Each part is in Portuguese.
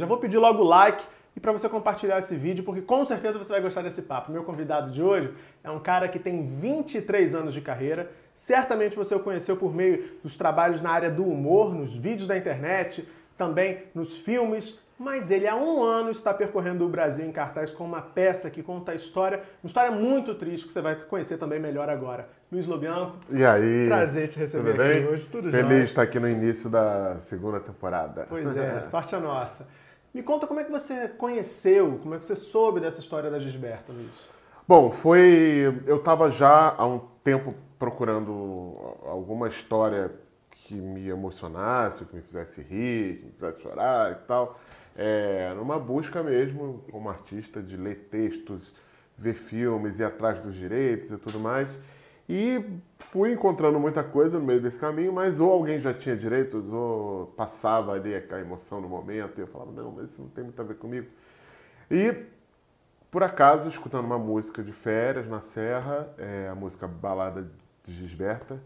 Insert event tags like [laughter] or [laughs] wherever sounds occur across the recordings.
Já vou pedir logo o like e para você compartilhar esse vídeo, porque com certeza você vai gostar desse papo. Meu convidado de hoje é um cara que tem 23 anos de carreira. Certamente você o conheceu por meio dos trabalhos na área do humor, nos vídeos da internet, também nos filmes, mas ele há um ano está percorrendo o Brasil em cartaz com uma peça que conta a história, uma história muito triste que você vai conhecer também melhor agora. Luiz Lobianco. E aí? Prazer te receber aqui hoje. Tudo Feliz jóia. de estar aqui no início da segunda temporada. Pois é, [laughs] sorte a nossa. Me conta como é que você conheceu, como é que você soube dessa história da Gisberta, Luiz? Bom, foi. Eu estava já há um tempo procurando alguma história que me emocionasse, que me fizesse rir, que me fizesse chorar e tal. É, numa busca mesmo, como artista, de ler textos, ver filmes, ir atrás dos direitos e tudo mais. E fui encontrando muita coisa no meio desse caminho, mas ou alguém já tinha direitos, ou passava ali a emoção no momento, e eu falava, não, mas isso não tem muito a ver comigo. E, por acaso, escutando uma música de férias na Serra, é, a música Balada de Gisberta,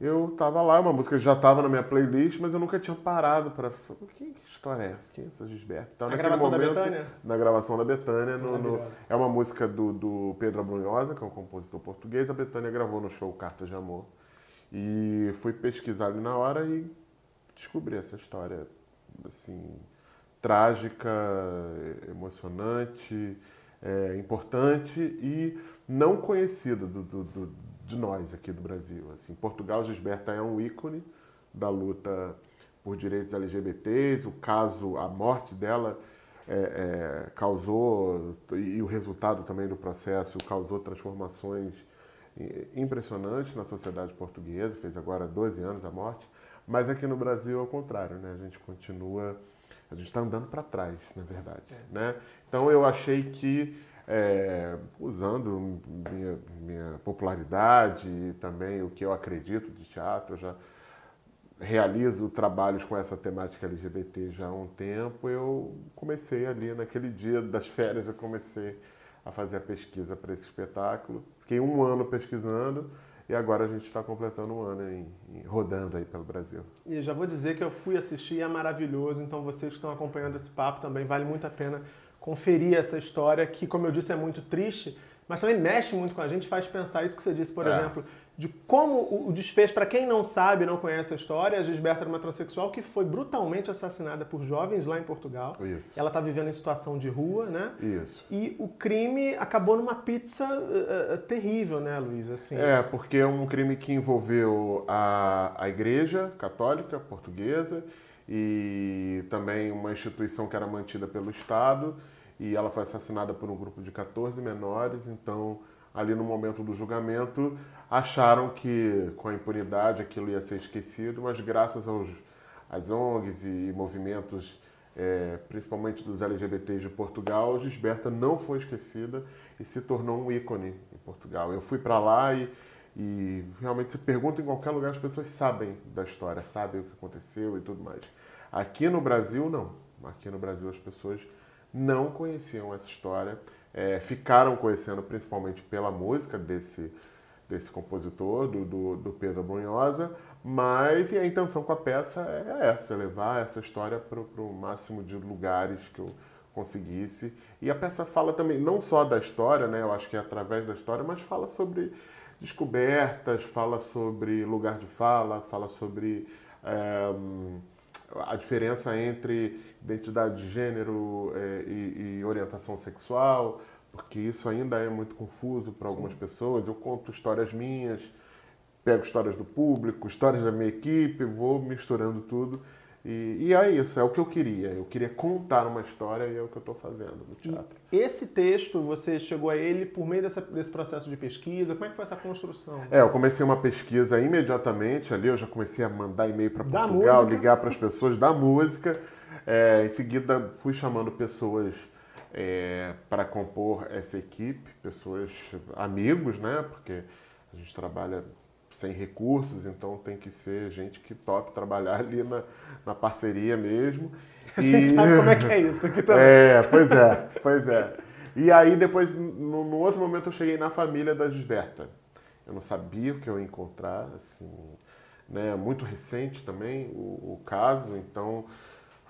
eu tava lá, uma música que já estava na minha playlist, mas eu nunca tinha parado para que, que história é essa? Quem é essa Gisberta? Então, Na gravação da momento, Bethânia? Na gravação da Betânia. No, no- é uma música do, do Pedro Abrunhosa, que é um compositor português. A Betânia gravou no show Cartas de Amor. E fui pesquisar ali na hora e descobri essa história, assim, trágica, emocionante, é, importante e não conhecida do, do- do- de nós aqui do Brasil. Assim, em Portugal, Gisberta é um ícone da luta por direitos LGBTs. O caso, a morte dela é, é, causou, e o resultado também do processo, causou transformações impressionantes na sociedade portuguesa. Fez agora 12 anos a morte. Mas aqui no Brasil é o contrário, né? A gente continua, a gente está andando para trás, na verdade, né? Então eu achei que é, usando minha, minha popularidade e também o que eu acredito de teatro, eu já realizo trabalhos com essa temática LGBT já há um tempo, eu comecei ali naquele dia das férias, eu comecei a fazer a pesquisa para esse espetáculo. Fiquei um ano pesquisando e agora a gente está completando um ano em- em- rodando aí pelo Brasil. E já vou dizer que eu fui assistir e é maravilhoso, então vocês que estão acompanhando esse papo também vale muito a pena conferir essa história, que, como eu disse, é muito triste, mas também mexe muito com a gente, faz pensar isso que você disse, por É. exemplo, de como o- desfecho, para quem não sabe, não conhece a história, a Gisberta era uma transexual que foi brutalmente assassinada por jovens lá em Portugal. Isso. Ela está vivendo em situação de rua, né? Isso. E o crime acabou numa pizza eh, terrível, né, Luiz? Assim, É, porque é um crime que envolveu a, a Igreja Católica Portuguesa e também uma instituição que era mantida pelo Estado e ela foi assassinada por um grupo de 14 menores, então ali no momento do julgamento acharam que com a impunidade aquilo ia ser esquecido, mas graças aos às ONGs e movimentos, é, principalmente dos LGBTs de Portugal, Gisberta não foi esquecida e se tornou um ícone em Portugal. Eu fui para lá e, e realmente se pergunta em qualquer lugar, as pessoas sabem da história, sabem o que aconteceu e tudo mais. Aqui no Brasil, não. Aqui no Brasil as pessoas não conheciam essa história, é, ficaram conhecendo principalmente pela música desse, desse compositor, do, do, do Pedro Brunhosa, mas e a intenção com a peça é essa, é levar essa história para o máximo de lugares que eu conseguisse. E a peça fala também, não só da história, né, eu acho que é através da história, mas fala sobre descobertas, fala sobre lugar de fala, fala sobre é, a diferença entre identidade de gênero é, e, e orientação sexual, porque isso ainda é muito confuso para algumas pessoas. Eu conto histórias minhas, pego histórias do público, histórias da minha equipe, vou misturando tudo. E, e é isso, é o que eu queria. Eu queria contar uma história e é o que eu estou fazendo no teatro. Esse texto, você chegou a ele por meio dessa- desse processo de pesquisa? Como é que foi essa construção? É, eu comecei uma pesquisa imediatamente ali, eu já comecei a mandar e-mail para Portugal, ligar para as pessoas da música. É, em seguida, fui chamando pessoas para compor essa equipe, pessoas, amigos, né? Porque a gente trabalha sem recursos, então tem que ser gente que tope trabalhar ali na, na parceria mesmo. A gente sabe como é que é isso aqui também. [laughs] É, pois é, pois é. E aí depois, no, no outro momento, eu cheguei na família da Gisberta. Eu não sabia o que eu ia encontrar, assim, né? Muito recente também o, o caso, então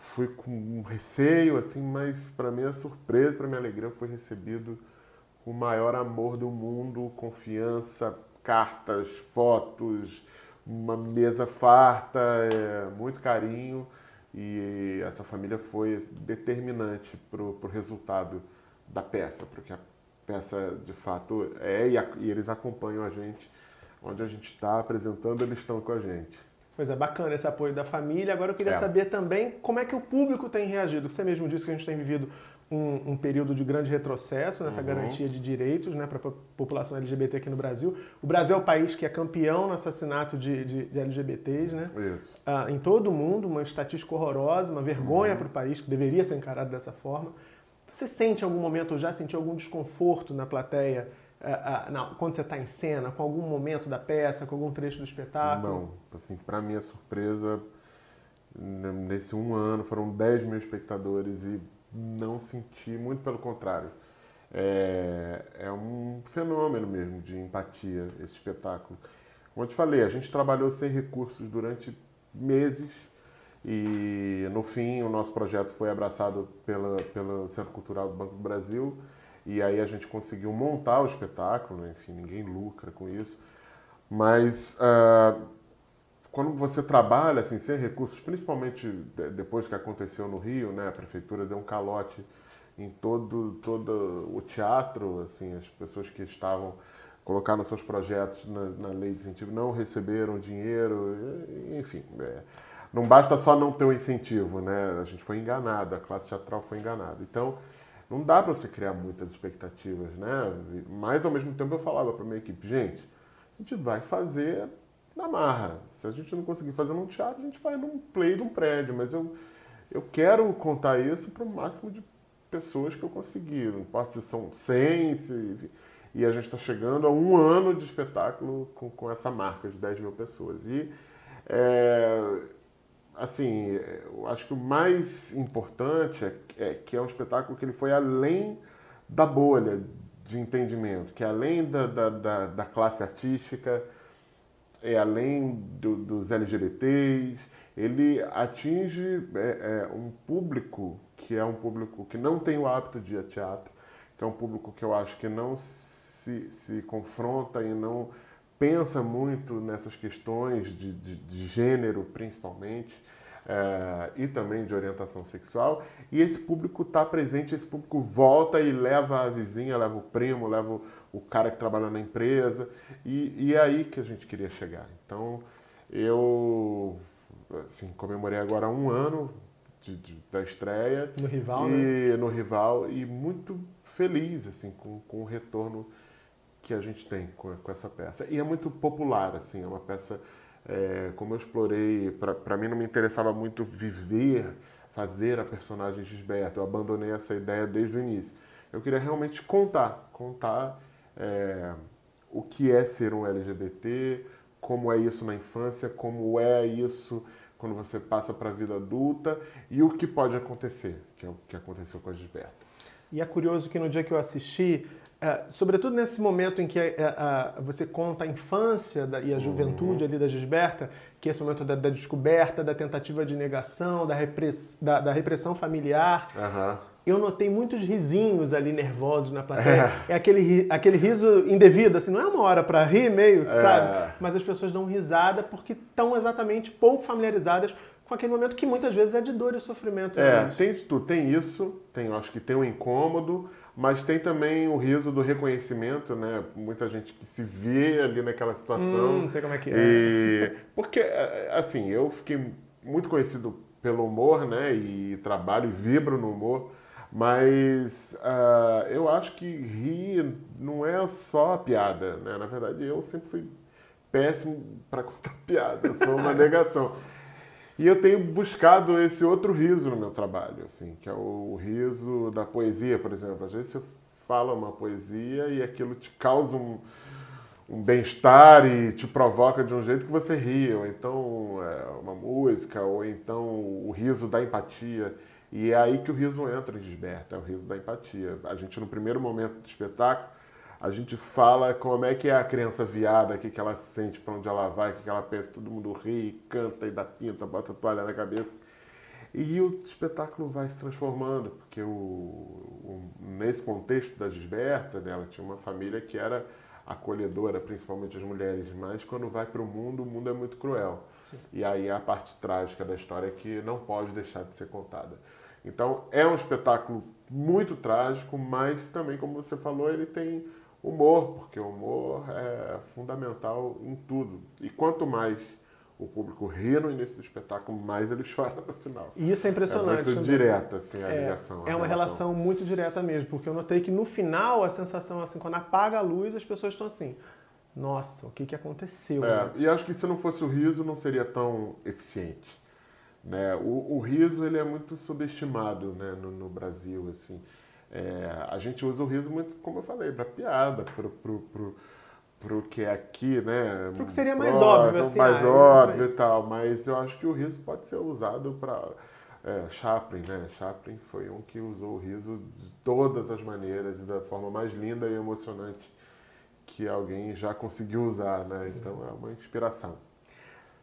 fui com um receio, assim, mas para minha surpresa, para minha alegria, fui recebido com o maior amor do mundo, confiança, cartas, fotos, uma mesa farta, é, muito carinho. E essa família foi determinante para o resultado da peça, porque a peça de fato é e, a, e eles acompanham a gente. Onde a gente está apresentando, eles estão com a gente. Pois é, bacana esse apoio da família. Agora eu queria é. saber também como é que o público tem reagido. Você mesmo disse que a gente tem vivido um, um período de grande retrocesso nessa uhum. garantia de direitos né, para a população LGBT aqui no Brasil. O Brasil é o país que é campeão no assassinato de, de, de LGBTs, né? Isso. Ah, em todo o mundo, uma estatística horrorosa, uma vergonha uhum. para o país, que deveria ser encarado dessa forma. Você sente em algum momento, ou já sentiu algum desconforto na plateia uh, uh, não, quando você está em cena, com algum momento da peça, com algum trecho do espetáculo? Não, assim, para minha surpresa, nesse um ano foram 10 mil espectadores e não senti, muito pelo contrário. É, é um fenômeno mesmo de empatia esse espetáculo. Como eu te falei, a gente trabalhou sem recursos durante meses e no fim o nosso projeto foi abraçado pela, pelo Centro Cultural do Banco do Brasil e aí a gente conseguiu montar o espetáculo, né? enfim, ninguém lucra com isso. Mas uh, quando você trabalha assim, sem recursos, principalmente depois que aconteceu no Rio, né? a prefeitura deu um calote em todo, todo o teatro, assim, as pessoas que estavam colocando seus projetos na, na lei de incentivo não receberam dinheiro, enfim. É, não basta só não ter o um incentivo, né? A gente foi enganado, a classe teatral foi enganada. Então, não dá para você criar muitas expectativas, né? Mas ao mesmo tempo eu falava para minha equipe, gente, a gente vai fazer na marra. Se a gente não conseguir fazer num teatro, a gente faz num play de um prédio, mas eu eu quero contar isso para o máximo de pessoas que eu conseguir. Não importa se são 100, se, e a gente está chegando a um ano de espetáculo com, com essa marca de 10 mil pessoas. E é, assim, eu acho que o mais importante é, é, que é um espetáculo que ele foi além da bolha de entendimento, que é além da, da, da, da classe artística, é além do, dos LGBTs, ele atinge é, é, um público que é um público que não tem o hábito de ir a teatro, que é um público que eu acho que não se, se confronta e não pensa muito nessas questões de, de, de gênero, principalmente, é, e também de orientação sexual. E esse público está presente, esse público volta e leva a vizinha, leva o primo, leva o, o cara que trabalha na empresa. E, e, é aí que a gente queria chegar. Então, eu assim, comemorei agora um ano de, de, da estreia. No rival, e, né? No rival. E muito feliz assim, com, com o retorno que a gente tem com, com essa peça. E é muito popular, assim, é uma peça é, como eu explorei, para mim não me interessava muito viver, fazer a personagem Gisberto. Eu abandonei essa ideia desde o início. Eu queria realmente contar, contar é, o que é ser um LGBT, como é isso na infância, como é isso quando você passa para a vida adulta e o que pode acontecer, que é o que aconteceu com a Gisberto. E é curioso que no dia que eu assisti, é, sobretudo nesse momento em que é, é, você conta a infância da, e a juventude uhum. ali da Gisberta, que é esse momento da, da descoberta, da tentativa de negação, da, repress, da, repressão familiar, uhum. eu notei muitos risinhos ali nervosos na plateia. É, é aquele, aquele riso indevido, assim, não é uma hora para rir meio, é. sabe? Mas as pessoas dão risada porque estão exatamente pouco familiarizadas com aquele momento que muitas vezes é de dor e sofrimento. É, tem. Tem isso, tem, acho que tem um incômodo, mas tem também o riso do reconhecimento, né? Muita gente que se vê ali naquela situação. Hum, não sei como é que é. E... Porque, é, assim, eu fiquei muito conhecido pelo humor, né? E trabalho e vibro no humor. Mas uh, eu acho que rir não é só a piada, né? Na verdade, eu sempre fui péssimo para contar [laughs] piada. Eu sou uma negação. E eu tenho buscado esse outro riso no meu trabalho, assim, que é o riso da poesia, por exemplo. Às vezes você fala uma poesia e aquilo te causa um, um bem-estar e te provoca de um jeito que você ri, ou então é, uma música, ou então o riso da empatia. E é aí que o riso entra em Gisberto, é o riso da empatia. A gente, no primeiro momento do espetáculo, a gente fala como é que é a criança viada, o que, que ela sente, para onde ela vai, o que, que ela pensa, todo mundo ri, canta e dá pinta, bota a toalha na cabeça. E o espetáculo vai se transformando, porque o, o, nesse contexto da Gisberta, né, ela tinha uma família que era acolhedora, principalmente as mulheres, mas quando vai para o mundo, o mundo é muito cruel. Sim. E aí a parte trágica da história é que não pode deixar de ser contada. Então é um espetáculo muito trágico, mas também, como você falou, ele tem humor, porque o humor é fundamental em tudo. E quanto mais o público ri no início do espetáculo, mais ele [laughs] chora no final. E isso é impressionante. É muito direta, assim, a é, ligação. A é uma relação. relação. muito direta mesmo, porque eu notei que no final a sensação, assim, quando apaga a luz, as pessoas estão assim, nossa, o que, que aconteceu? É, né? E acho que se não fosse o riso, não seria tão eficiente. Né? O, o riso, ele é muito subestimado né, no, no Brasil, assim. É, a gente usa o riso muito, como eu falei, para piada, para pro que é aqui, né? Pro que seria mais óbvio, assim. Mais ah, óbvio e tal, mas eu acho que o riso pode ser usado para é, Chaplin, né? Chaplin foi um que usou o riso de todas as maneiras e da forma mais linda e emocionante que alguém já conseguiu usar, né? Então é uma inspiração.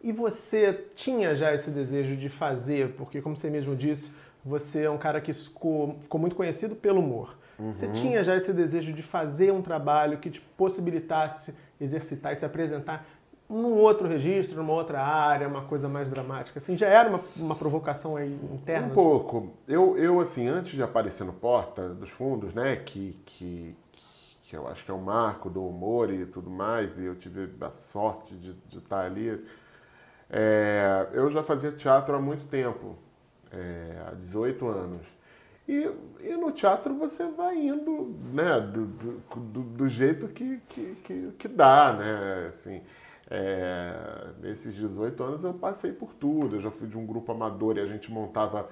E você tinha já esse desejo de fazer, porque como você mesmo disse, você é um cara que ficou, ficou muito conhecido pelo humor. Uhum. Você tinha já esse desejo de fazer um trabalho que te possibilitasse exercitar e se apresentar num outro registro, numa outra área, uma coisa mais dramática? Assim, já era uma, uma provocação aí interna? Um pouco. Eu, eu, assim, antes de aparecer no Porta dos Fundos, né, que, que, que eu acho que é o marco do humor e tudo mais, e eu tive a sorte de, de estar ali, é, eu já fazia teatro há muito tempo, é, há 18 anos. E, e no teatro você vai indo né, do, do, do jeito que, que, que, que, dá, né? Assim, é, nesses 18 anos eu passei por tudo. Eu já fui de um grupo amador e a gente montava,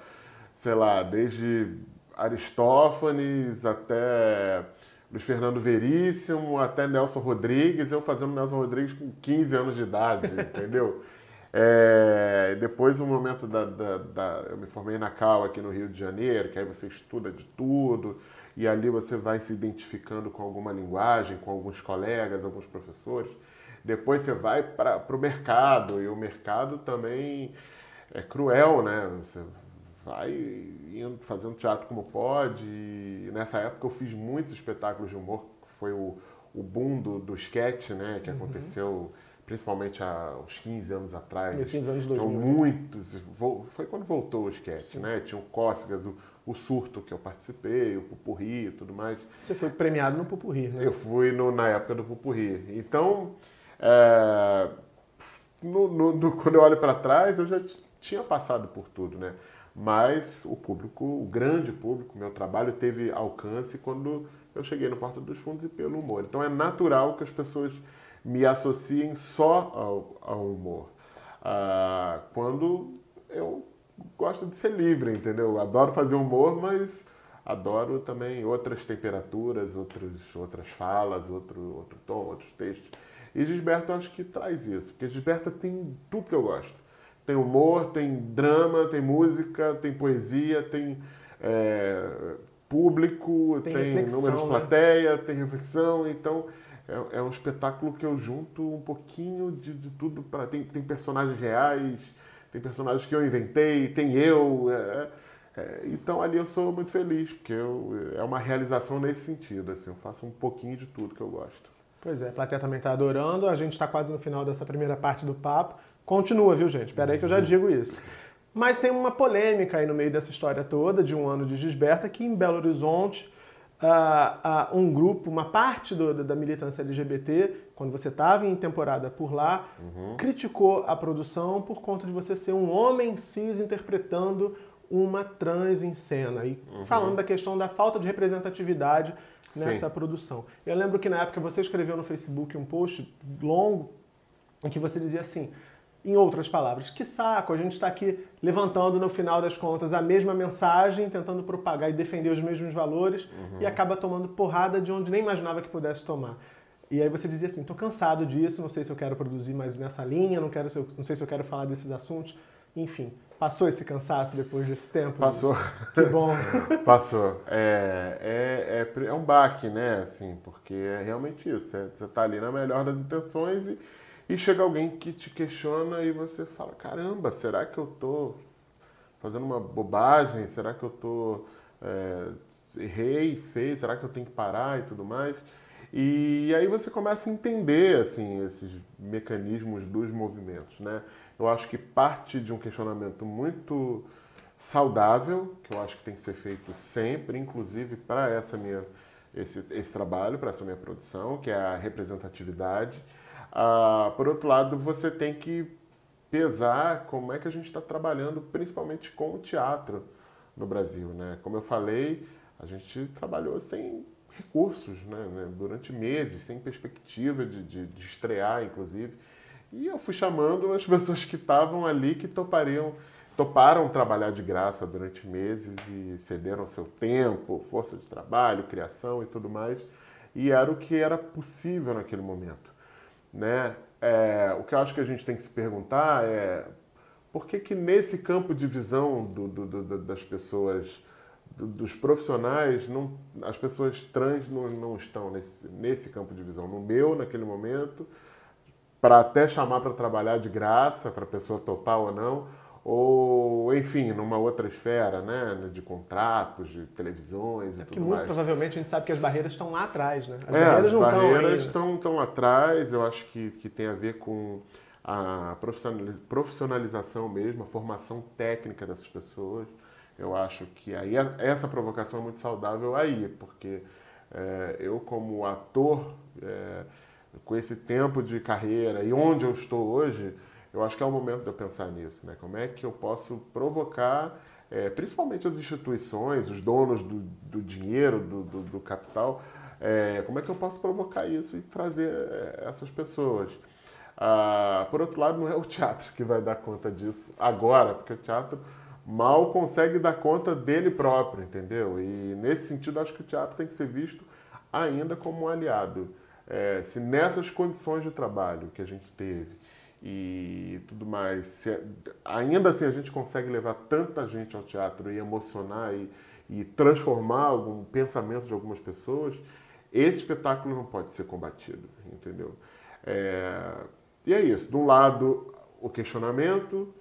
sei lá, desde Aristófanes até Luiz Fernando Veríssimo, até Nelson Rodrigues. Eu fazendo Nelson Rodrigues com 15 anos de idade, [laughs] entendeu? É, depois o momento da, da, da, Eu me formei na CAU aqui no Rio de Janeiro, que aí você estuda de tudo, e ali você vai se identificando com alguma linguagem, com alguns colegas, alguns professores. Depois você vai para o mercado, e o mercado também é cruel, né? Você vai indo, fazendo teatro como pode. E nessa época eu fiz muitos espetáculos de humor, foi o, o boom do, do sketch, né? Que uhum. Principalmente há uns 15 anos atrás. Nesses anos 2000. Então, muitos. Foi quando voltou o sketch, Sim. né? Tinha o Cócegas, o, o Surto, que eu participei, o Pupurri e tudo mais. Você foi premiado no Pupurri, né? Eu fui no, na época do Pupurri. Então, é, no, no, no, quando eu olho para trás, eu já tinha passado por tudo, né? Mas o público, o grande público, meu trabalho teve alcance quando eu cheguei no Porta dos Fundos e pelo humor. Então é natural que as pessoas me associem só ao, ao humor. Ah, quando eu gosto de ser livre, entendeu? Adoro fazer humor, mas adoro também outras temperaturas, outros, outras falas, outro, outro tom, outros textos. E Gisberto acho que traz isso, porque Gisberto tem tudo que eu gosto. Tem humor, tem drama, tem música, tem poesia, tem é, público, tem, tem números de né? plateia, tem reflexão, então é, é um espetáculo que eu junto um pouquinho de, de tudo. para tem, tem personagens reais, tem personagens que eu inventei, tem eu. É, é, então ali eu sou muito feliz, porque eu, é uma realização nesse sentido. Assim, eu faço um pouquinho de tudo que eu gosto. Pois é, a plateia também está adorando. A gente está quase no final dessa primeira parte do papo. Continua, viu, gente? Espera aí que eu já uhum. digo isso. Mas tem uma polêmica aí no meio dessa história toda, de um ano de Gisberta, que em Belo Horizonte uh, uh, um grupo, uma parte do, da militância LGBT, quando você estava em temporada por lá, uhum. criticou a produção por conta de você ser um homem cis interpretando uma trans em cena e uhum. falando da questão da falta de representatividade nessa Sim. produção. Eu lembro que na época você escreveu no Facebook um post longo em que você dizia assim: em outras palavras, que saco, a gente está aqui levantando no final das contas a mesma mensagem, tentando propagar e defender os mesmos valores uhum. e acaba tomando porrada de onde nem imaginava que pudesse tomar. E aí você dizia assim, tô cansado disso, não sei se eu quero produzir mais nessa linha, não, quero, não sei se eu quero falar desses assuntos. Enfim, passou esse cansaço depois desse tempo? Passou. Que bom. [laughs] passou. É, é, é, é um baque, né, assim, porque é realmente isso. Você está ali na melhor das intenções e e chega alguém que te questiona e você fala: caramba, será que eu tô fazendo uma bobagem? Será que eu tô é, errei, fez? Será que eu tenho que parar e tudo mais? E aí você começa a entender assim esses mecanismos dos movimentos, né? Eu acho que parte de um questionamento muito saudável, que eu acho que tem que ser feito sempre, inclusive para essa minha esse, esse trabalho, para essa minha produção, que é a representatividade. Ah, por outro lado, você tem que pesar como é que a gente está trabalhando, principalmente com o teatro no Brasil, né? Como eu falei, a gente trabalhou sem recursos, né? né durante meses, sem perspectiva de, de, de estrear, inclusive. E eu fui chamando as [laughs] pessoas que estavam ali que topariam toparam trabalhar de graça durante meses e cederam seu tempo, força de trabalho, criação e tudo mais. E era o que era possível naquele momento. Né? É, o que eu acho que a gente tem que se perguntar é por que, que nesse campo de visão do, do, do, das pessoas, dos profissionais, não, as pessoas trans não, não estão nesse, nesse campo de visão. No meu, naquele momento, para até chamar para trabalhar de graça, para a pessoa topar ou não, ou, enfim, numa outra esfera, né, de contratos, de televisões é e tudo muito mais. provavelmente a gente sabe que as barreiras estão lá atrás, né? As é, barreiras as barreiras estão, estão lá atrás, eu acho que, que tem a ver com a profissionalização mesmo, a formação técnica dessas pessoas. Eu acho que aí essa provocação é muito saudável aí, porque é, eu como ator, é, com esse tempo de carreira e onde eu estou hoje, eu acho que é o momento de eu pensar nisso, né? Como é que eu posso provocar, é, principalmente as instituições, os donos do, do dinheiro, do, do, do capital, é, como é que eu posso provocar isso e trazer é, essas pessoas? Ah, por outro lado, não é o teatro que vai dar conta disso agora, porque o teatro mal consegue dar conta dele próprio, entendeu? E nesse sentido, acho que o teatro tem que ser visto ainda como um aliado. É, se nessas condições de trabalho que a gente teve, e tudo mais. Se, ainda assim a gente consegue levar tanta gente ao teatro e emocionar e, e transformar algum pensamento de algumas pessoas, esse espetáculo não pode ser combatido, entendeu? É, e é isso. De um lado, o questionamento,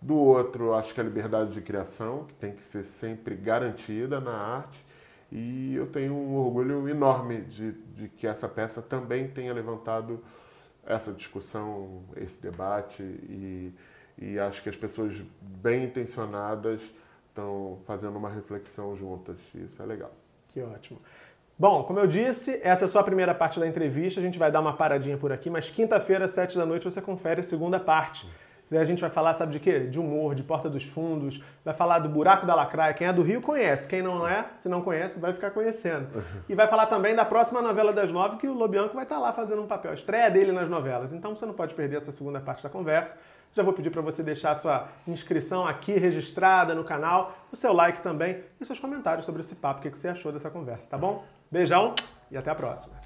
do outro, acho que a liberdade de criação, que tem que ser sempre garantida na arte. E eu tenho um orgulho enorme de, de que essa peça também tenha levantado essa discussão, esse debate e, e acho que as pessoas bem intencionadas estão fazendo uma reflexão juntas. Isso é legal. Que ótimo. Bom, como eu disse, essa é só a primeira parte da entrevista. A gente vai dar uma paradinha por aqui, mas quinta-feira, às sete da noite, você confere a segunda parte. A gente vai falar, sabe de quê? De humor, de Porta dos Fundos, vai falar do Buraco da Lacraia. Quem é do Rio conhece, quem não é, se não conhece, vai ficar conhecendo. E vai falar também da próxima novela das nove, que o Lobianco vai estar lá fazendo um papel, a estreia dele nas novelas. Então você não pode perder essa segunda parte da conversa. Já vou pedir para você deixar sua inscrição aqui registrada no canal, o seu like também e seus comentários sobre esse papo, o que você achou dessa conversa, tá bom? Beijão e até a próxima.